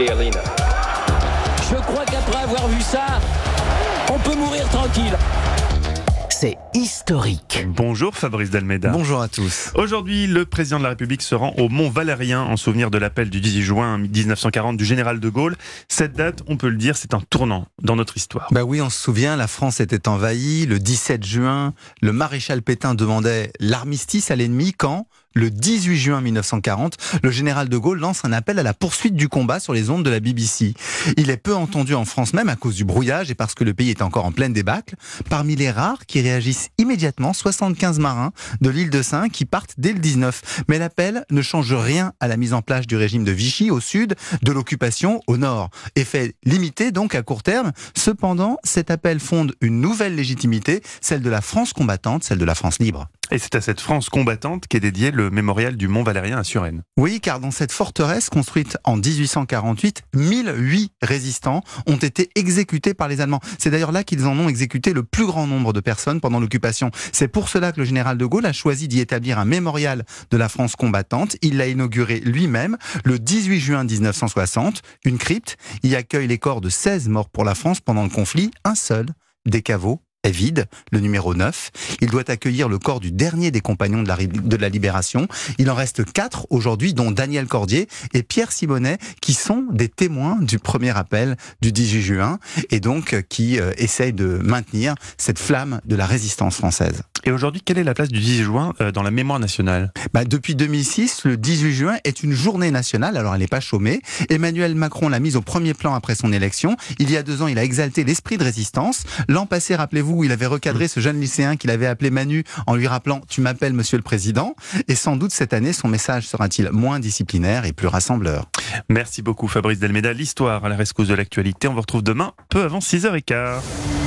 Je crois qu'après avoir vu ça, on peut mourir tranquille. C'est historique. Bonjour Fabrice Dalmeda. Bonjour à tous. Aujourd'hui, le président de la République se rend au Mont Valérien en souvenir de l'appel du 18 juin 1940 du général de Gaulle. Cette date, on peut le dire, c'est un tournant dans notre histoire. Bah oui, on se souvient, la France était envahie. Le 17 juin, le maréchal Pétain demandait l'armistice à l'ennemi quand? Le 18 juin 1940, le général de Gaulle lance un appel à la poursuite du combat sur les ondes de la BBC. Il est peu entendu en France même à cause du brouillage et parce que le pays est encore en pleine débâcle. Parmi les rares qui réagissent immédiatement, 75 marins de l'île de Saint qui partent dès le 19. Mais l'appel ne change rien à la mise en place du régime de Vichy au sud, de l'occupation au nord. Effet limité donc à court terme. Cependant, cet appel fonde une nouvelle légitimité, celle de la France combattante, celle de la France libre. Et c'est à cette France combattante qu'est dédié le mémorial du Mont Valérien à Suresnes. Oui, car dans cette forteresse construite en 1848, 1008 résistants ont été exécutés par les Allemands. C'est d'ailleurs là qu'ils en ont exécuté le plus grand nombre de personnes pendant l'occupation. C'est pour cela que le général de Gaulle a choisi d'y établir un mémorial de la France combattante. Il l'a inauguré lui-même le 18 juin 1960. Une crypte y accueille les corps de 16 morts pour la France pendant le conflit. Un seul des caveaux est vide, le numéro 9. Il doit accueillir le corps du dernier des compagnons de la, de la Libération. Il en reste quatre aujourd'hui, dont Daniel Cordier et Pierre Simonet, qui sont des témoins du premier appel du 18 juin et donc euh, qui euh, essayent de maintenir cette flamme de la résistance française. Et aujourd'hui, quelle est la place du 18 juin euh, dans la mémoire nationale? Bah, Depuis 2006, le 18 juin est une journée nationale, alors elle n'est pas chômée. Emmanuel Macron l'a mise au premier plan après son élection. Il y a deux ans, il a exalté l'esprit de résistance. L'an passé, rappelez-vous, il avait recadré ce jeune lycéen qu'il avait appelé Manu en lui rappelant « Tu m'appelles Monsieur le Président ». Et sans doute cette année, son message sera-t-il moins disciplinaire et plus rassembleur. Merci beaucoup Fabrice Delmeda. L'histoire à la rescousse de l'actualité, on vous retrouve demain, peu avant 6h15.